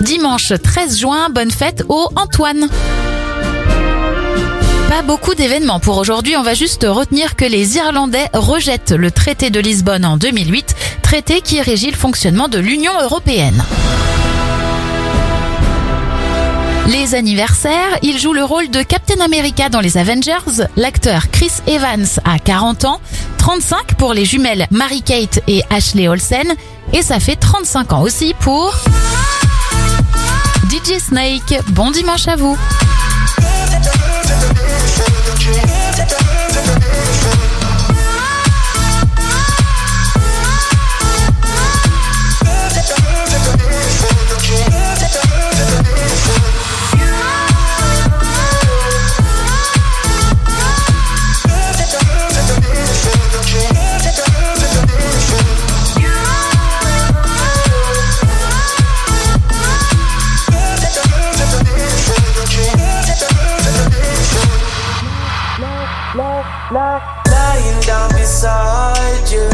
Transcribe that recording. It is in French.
Dimanche 13 juin, bonne fête au Antoine. Pas beaucoup d'événements pour aujourd'hui, on va juste retenir que les Irlandais rejettent le traité de Lisbonne en 2008, traité qui régit le fonctionnement de l'Union européenne. Les anniversaires, il joue le rôle de Captain America dans les Avengers. L'acteur Chris Evans a 40 ans, 35 pour les jumelles Mary-Kate et Ashley Olsen, et ça fait 35 ans aussi pour Snake. Bon dimanche à vous. Lying down beside you